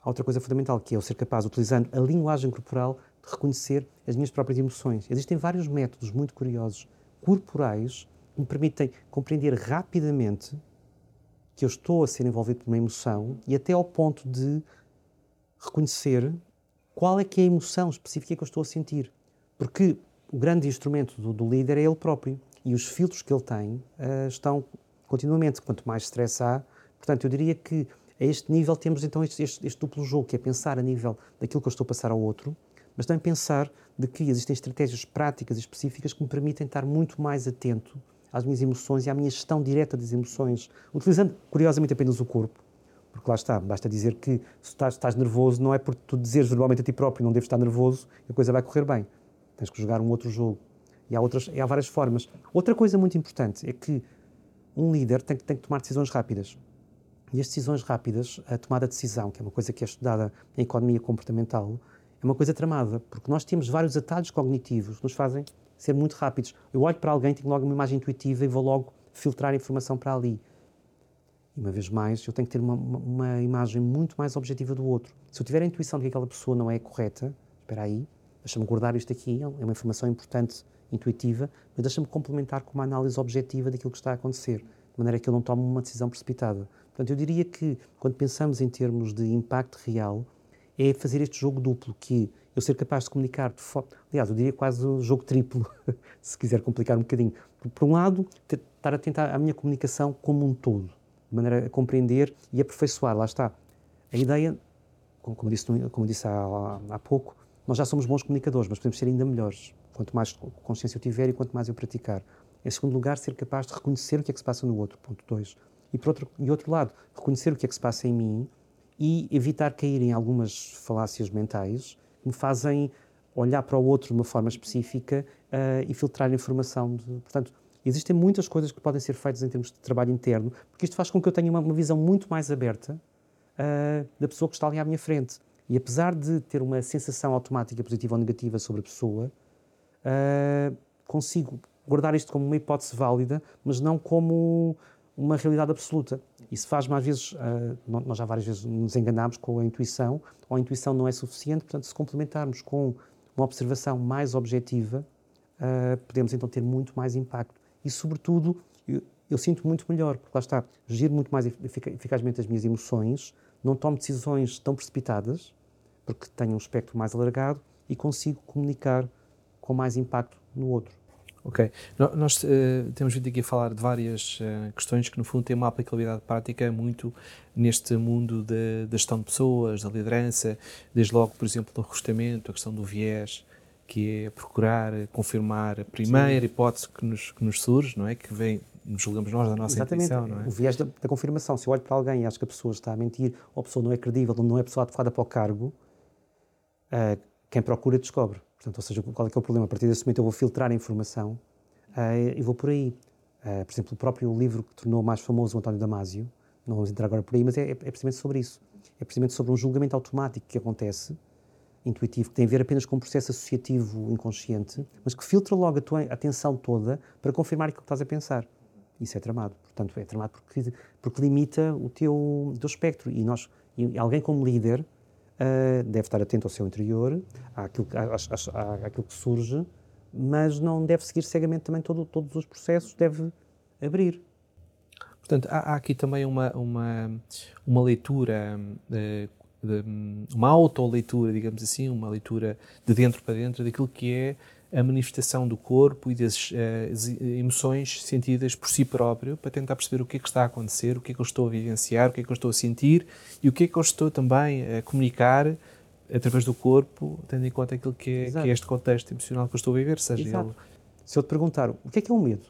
há outra coisa fundamental, que é eu ser capaz, utilizando a linguagem corporal, de reconhecer as minhas próprias emoções. Existem vários métodos muito curiosos, corporais, me permitem compreender rapidamente que eu estou a ser envolvido por uma emoção e até ao ponto de reconhecer qual é que é a emoção específica que eu estou a sentir. Porque o grande instrumento do, do líder é ele próprio e os filtros que ele tem uh, estão continuamente. Quanto mais stress há, portanto, eu diria que a este nível temos então este, este, este, duplo jogo, que é pensar a nível daquilo que eu estou a passar ao outro, mas também pensar de que existem estratégias práticas e específicas que me permitem estar muito mais atento às minhas emoções e à minha gestão direta das emoções, utilizando, curiosamente, apenas o corpo. Porque lá está, basta dizer que se estás, estás nervoso, não é porque tu dizeres verbalmente a ti próprio não deves estar nervoso, a coisa vai correr bem. Tens que jogar um outro jogo. E há, outras, e há várias formas. Outra coisa muito importante é que um líder tem, tem que tomar decisões rápidas. E as decisões rápidas, a tomada de decisão, que é uma coisa que é estudada em economia comportamental, é uma coisa tramada, porque nós temos vários atalhos cognitivos que nos fazem ser muito rápidos. Eu olho para alguém, tenho logo uma imagem intuitiva e vou logo filtrar informação para ali. E uma vez mais, eu tenho que ter uma, uma, uma imagem muito mais objetiva do outro. Se eu tiver a intuição de que aquela pessoa não é correta, espera aí, deixa-me guardar isto aqui, é uma informação importante, intuitiva, mas deixa-me complementar com uma análise objetiva daquilo que está a acontecer, de maneira que eu não tome uma decisão precipitada. Portanto, eu diria que, quando pensamos em termos de impacto real, é fazer este jogo duplo, que eu ser capaz de comunicar de forma. Aliás, eu diria quase o jogo triplo, se quiser complicar um bocadinho. Por, um lado, estar atento à minha comunicação como um todo, de maneira a compreender e aperfeiçoar. Lá está. A ideia, como disse, como disse há, há pouco, nós já somos bons comunicadores, mas podemos ser ainda melhores. Quanto mais consciência eu tiver e quanto mais eu praticar. Em segundo lugar, ser capaz de reconhecer o que é que se passa no outro. Ponto 2. E, por outro, e outro lado, reconhecer o que é que se passa em mim e evitar cair em algumas falácias mentais me fazem olhar para o outro de uma forma específica uh, e filtrar informação. De, portanto, existem muitas coisas que podem ser feitas em termos de trabalho interno, porque isto faz com que eu tenha uma, uma visão muito mais aberta uh, da pessoa que está ali à minha frente. E apesar de ter uma sensação automática positiva ou negativa sobre a pessoa, uh, consigo guardar isto como uma hipótese válida, mas não como uma realidade absoluta. Isso faz-me, às vezes, uh, nós já várias vezes nos enganamos com a intuição, ou a intuição não é suficiente, portanto, se complementarmos com uma observação mais objetiva, uh, podemos então ter muito mais impacto. E, sobretudo, eu, eu, sinto muito melhor, porque lá está, giro muito mais eficazmente as minhas emoções, não tomo decisões tão precipitadas, porque tenho um espectro mais alargado e consigo comunicar com mais impacto no outro. Ok. Nós uh, temos vindo aqui a falar de várias uh, questões que, no fundo, têm uma aplicabilidade prática muito neste mundo da gestão de pessoas, da liderança, desde logo, por exemplo, do recrutamento, a questão do viés, que é procurar confirmar a primeira Sim. hipótese que nos, que nos surge, não é? Que vem, nos julgamos nós da nossa Exatamente. intuição, não é? O viés da, da, confirmação. Se eu olho para alguém e acho que a pessoa está a mentir, ou a pessoa não é credível, ou não é a pessoa adequada para o cargo, uh, quem procura descobre. Portanto, ou seja, qual é que é o problema? A partir desse momento eu vou filtrar a informação uh, e vou por aí. Uh, por exemplo, o próprio livro que tornou mais famoso o António Damasio, não vamos entrar agora por aí, mas é, é, precisamente sobre isso. É precisamente sobre um julgamento automático que acontece, intuitivo, que tem a ver apenas com um processo associativo inconsciente, mas que filtra logo a tua atenção toda para confirmar aquilo que estás a pensar. Isso é tramado. Portanto, é tramado porque, porque limita o teu, o teu espectro. E, nós, e alguém como líder uh, deve estar atento ao seu interior, àquilo, à, à, àquilo que surge, mas não deve seguir cegamente também todo, todos os processos, deve abrir. Portanto, há, há aqui também uma, uma, uma leitura, de, de, uma autoleitura, digamos assim, uma leitura de dentro para dentro daquilo que é a manifestação do corpo e das uh, emoções sentidas por si próprio para tentar perceber o que é que está a acontecer, o que é que eu estou a vivenciar, o que é que eu estou a sentir e o que é que eu estou também a comunicar através do corpo, tendo em conta aquilo que é, que é este contexto emocional que eu estou a viver, seja Exato. ele... Se eu te perguntar, o que é que é o medo?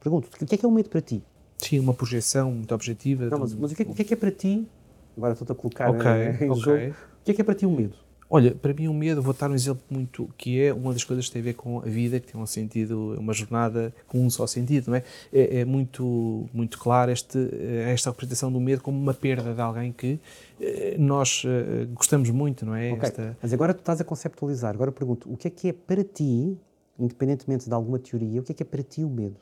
Pergunto, o que é que é o medo para ti? Sim, uma projeção muito objetiva. Não, mas, mas o, que é, o, que é, que é para ti? Agora estou-te a colocar okay, em okay. jogo. O que é que é para ti o medo? Olha, para mim o medo, vou dar um exemplo muito, que é uma das coisas que tem a ver com a vida, que tem um sentido, uma jornada com um só sentido, não é? É, é muito, muito claro este, esta representação do medo como uma perda de alguém que eh, nós eh, gostamos muito, não é? Okay. Esta... Mas agora tu estás a conceptualizar, agora pergunto, o que é que é para ti, independentemente de alguma teoria, o que é que é para ti o medo?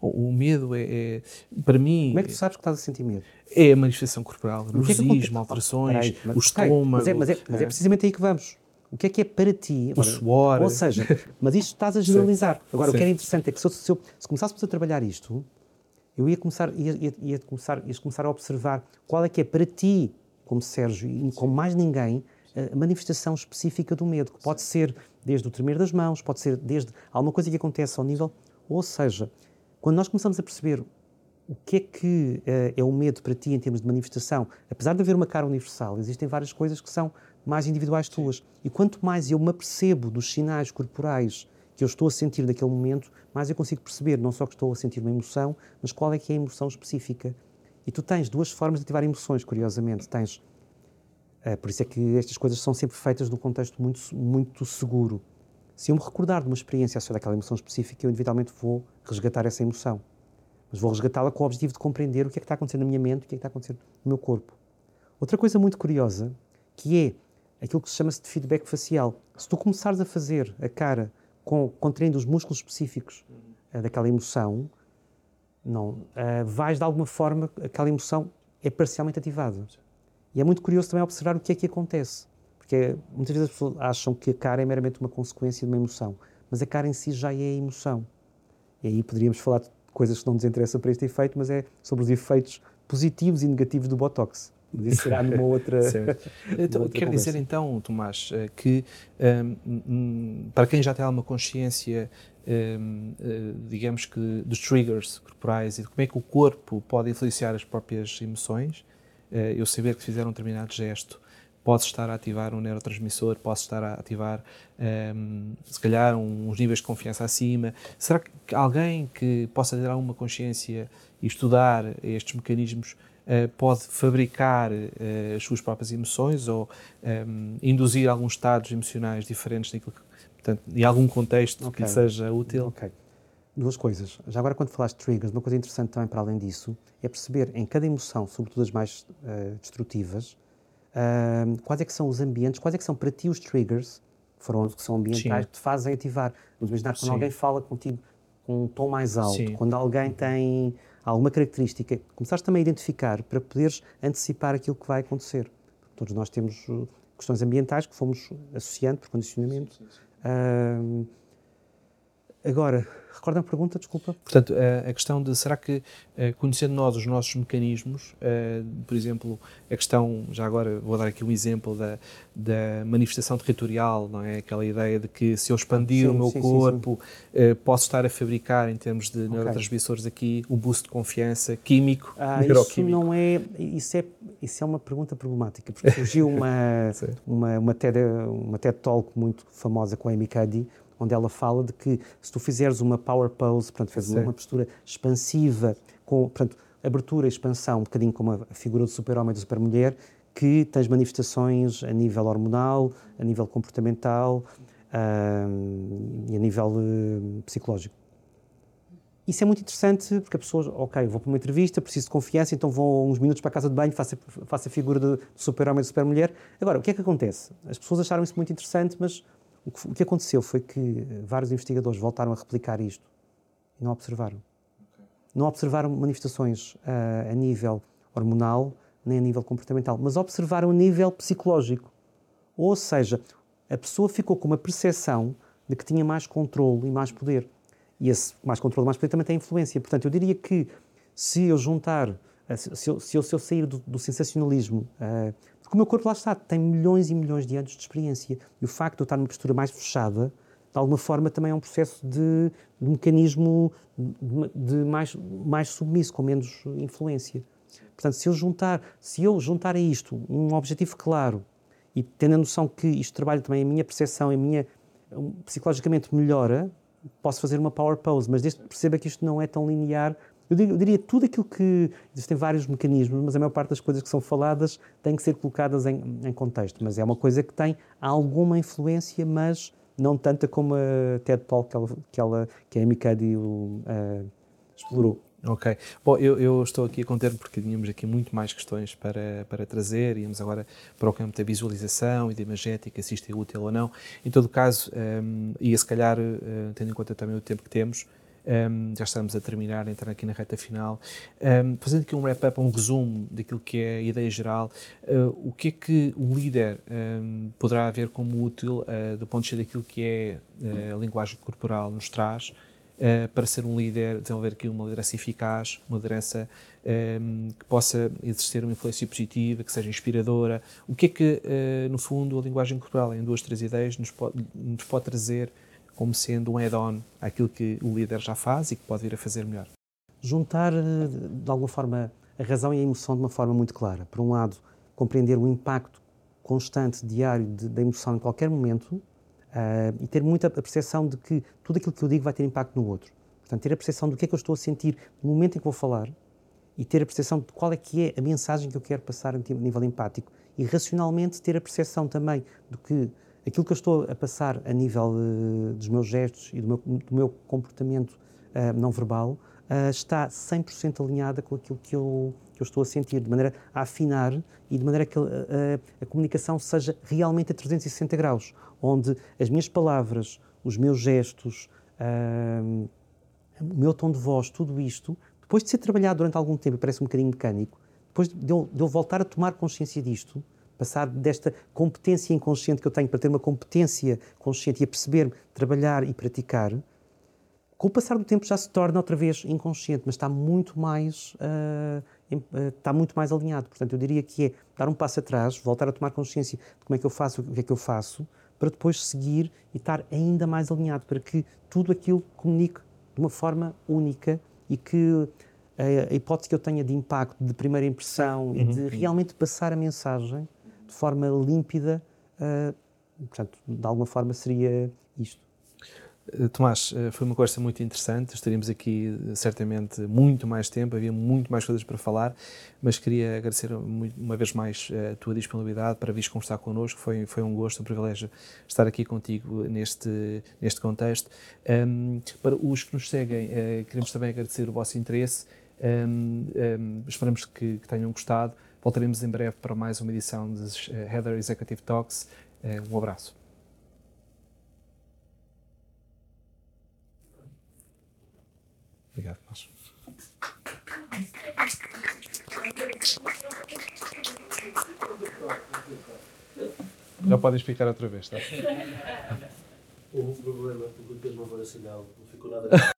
O, o medo é, é, para mim... Como é que tu sabes que estás a sentir medo? É a manifestação corporal, nervosismo, é alterações, mas, o estômago... Mas é, mas, é, mas é, precisamente aí que vamos. O que é que é para ti? O suor. Ou seja, mas isto estás a generalizar. Agora, Sim. o que era interessante é que se, eu, se, eu, se começássemos a trabalhar isto, eu ia começar, ia, ia, ia começar, ia começar a observar qual é que é para ti, como Sérgio e como mais ninguém, a manifestação específica do medo, que pode ser desde o tremer das mãos, pode ser desde alguma coisa que acontece ao nível. Ou seja, quando nós começamos a perceber o que é que uh, é o medo para ti em termos de manifestação, apesar de haver uma cara universal, existem várias coisas que são mais individuais tuas. E quanto mais eu me apercebo dos sinais corporais que eu estou a sentir naquele momento, mais eu consigo perceber não só que estou a sentir uma emoção, mas qual é que é a emoção específica. E tu tens duas formas de ativar emoções, curiosamente. Tens Uh, por isso é que estas coisas são sempre feitas num contexto muito, muito seguro. Se eu me recordar de uma experiência associada àquela emoção específica, eu inevitavelmente vou resgatar essa emoção. Mas vou resgatá-la com o objetivo de compreender o que é que está acontecendo na minha mente, o que é que está acontecendo no meu corpo. Outra coisa muito curiosa, que é aquilo que se chama -se de feedback facial. Se tu começares a fazer a cara com, contraindo os músculos específicos uh, daquela emoção, não, uh, vais de alguma forma, aquela emoção é parcialmente ativada. E é muito curioso também observar o que é que acontece. Porque muitas vezes as pessoas acham que a cara é meramente uma consequência de uma emoção, mas a cara em si já é a emoção. E aí poderíamos falar de coisas que não nos interessam para este efeito, mas é sobre os efeitos positivos e negativos do Botox. Mas isso será numa outra. então, outra quer dizer então, Tomás, eh, que um, hum, para quem já tem alguma consciência, um, eh, digamos que dos triggers corporais e de como é que o corpo pode influenciar as próprias emoções, eu saber que fizeram um determinado gesto pode estar a ativar um neurotransmissor, pode estar a ativar, um, ehm, se calhar, uns níveis de confiança acima. Será que alguém que possa ter alguma consciência e estudar estes mecanismos uh, pode fabricar uh, as suas próprias emoções ou um, ehm, induzir alguns estados emocionais diferentes que, portanto, em algum contexto okay. que lhe seja útil? Ok duas coisas. Já agora, quando falaste de triggers, uma coisa interessante também para além disso é perceber em cada emoção, sobretudo as mais uh, destrutivas, uh, quais é que são os ambientes, quais é que são para ti os triggers, que, foram, que são ambientais, Sim. que te fazem ativar. Vamos imaginar quando Sim. alguém fala contigo com um tom mais alto, Sim. quando alguém tem alguma característica, começaste também a identificar para poderes antecipar aquilo que vai acontecer. Todos nós temos uh, questões ambientais que fomos associando por condicionamento. Sim, sim, sim. Uh, agora, Recorda a pergunta, desculpa. Portanto, a, questão de será que, eh, conhecendo nós os nossos mecanismos, eh, por exemplo, a questão, já agora vou dar aqui um exemplo da, da manifestação territorial, não é? Aquela ideia de que se eu expandir sim, o meu sim, corpo, sim, eh, posso estar a fabricar, em termos de okay. neurotransmissores aqui, um boost de confiança químico, ah, Isso não é, isso é, isso é uma pergunta problemática, porque surgiu uma, uma, uma, TED, uma TED Talk muito famosa com a Amy Cuddy, onde ela fala de que se tu fizeres uma power pose, portanto, fez uma postura expansiva, com portanto, abertura e expansão, um bocadinho como a figura do super-homem e da super-mulher, que tens manifestações a nível hormonal, a nível comportamental um, e a nível uh, psicológico. Isso é muito interessante porque a pessoa, ok, vou para uma entrevista, preciso de confiança, então vou uns minutos para a casa de banho, faço, faço a figura do super-homem e super-mulher. Agora, o que é que acontece? As pessoas acharam isso muito interessante, mas o que, o que, aconteceu foi que eh, vários investigadores voltaram a replicar isto e não observaram. Okay. Não observaram manifestações uh, a nível hormonal nem a nível comportamental, mas observaram a nível psicológico. Ou seja, a pessoa ficou com uma percepção de que tinha mais controle e mais poder. E esse mais controle e mais poder também tem influência. Portanto, eu diria que se eu juntar, eh, se eu, se eu, se eu sair do, do sensacionalismo, uh, porque o meu corpo lá está, tem milhões e milhões de anos de experiência. E o facto de eu estar numa postura mais fechada, de alguma forma, também é um processo de, de mecanismo de, de, mais, mais submisso, com menos influência. Portanto, se eu juntar, se eu juntar a isto um objetivo claro e tendo a noção que isto trabalha também a minha percepção, a minha psicologicamente melhora, posso fazer uma power pose, mas desde que perceba que isto não é tão linear Eu diria, eu diria tudo aquilo que. Existem vários mecanismos, mas a maior parte das coisas que são faladas têm que ser colocadas em, em contexto. Mas é uma coisa que tem alguma influência, mas não tanta como a TED Talk que, ela, que, ela, que a Cuddy uh, explorou. Ok. Bom, eu, eu, estou aqui a conter porque tínhamos aqui muito mais questões para, para trazer. Íamos agora para o campo da visualização e da imagética, se isto é útil ou não. Em todo caso, um, e se calhar, uh, tendo em conta também o tempo que temos, um, já estamos a terminar, a entrar aqui na reta final. Um, fazendo aqui um wrap-up, um resumo daquilo que é a ideia geral, uh, o que é que o líder um, poderá ver como útil uh, do ponto de vista daquilo que é uh, a linguagem corporal nos traz para ser um líder, desenvolver aqui uma liderança eficaz, uma liderança que possa exercer uma influência positiva, que seja inspiradora. O que é que, no fundo, a linguagem corporal, em duas, três ideias, nos pode, nos pode trazer como sendo um add-on àquilo que o líder já faz e que pode vir a fazer melhor. Juntar, eh, de alguma forma, a razão e a emoção de uma forma muito clara. Por um lado, compreender o impacto constante, diário da emoção em qualquer momento uh, e ter muita a percepção de que tudo aquilo que eu digo vai ter impacto no outro. Portanto, ter a percepção do que é que eu estou a sentir no momento em que vou falar e ter a percepção de qual é que é a mensagem que eu quero passar a nível empático e racionalmente ter a percepção também do que aquilo que eu estou a passar a nível uh, dos meus gestos e do meu, do meu comportamento uh, não verbal uh, está 100% alinhada com aquilo que eu, que eu estou a sentir, de maneira a afinar e de maneira que a comunicação seja realmente a 360 graus, onde as minhas palavras, os meus gestos, o meu tom de voz, tudo isto, depois de ser trabalhado durante algum tempo, parece um bocadinho mecânico, depois de eu, de eu voltar a tomar consciência disto, passar desta competência inconsciente que eu tenho para ter uma competência consciente e a perceber, trabalhar e praticar, com o passar do tempo já se torna outra vez inconsciente, mas está muito mais uh, está muito mais alinhado. Portanto, eu diria que é dar um passo atrás, voltar a tomar consciência de como é que eu faço, o que é que eu faço, para depois seguir e estar ainda mais alinhado, para que tudo aquilo comunique de uma forma única e que a, hipótese que eu tenha de impacto, de primeira impressão uhum. e de realmente passar a mensagem de forma límpida, uh, portanto, de alguma forma seria isto. Eh, Tomás, eh, foi uma conversa muito interessante. Estaríamos aqui certamente muito mais tempo, havia muito mais coisas para falar, mas queria agradecer uma vez mais a tua disponibilidade para vir conversar connosco. Foi, foi um gosto, um privilégio estar aqui contigo neste, neste contexto. Um, para os que nos seguem, uh, queremos também agradecer o vosso interesse. Um, um, esperamos que, que tenham gostado. Voltaremos em breve para mais uma edição dos uh, Heather Executive Talks. Uh, um abraço. Obrigado, Márcio. Já podem explicar outra vez, tá? Houve um problema, porque o não assinado, não ficou nada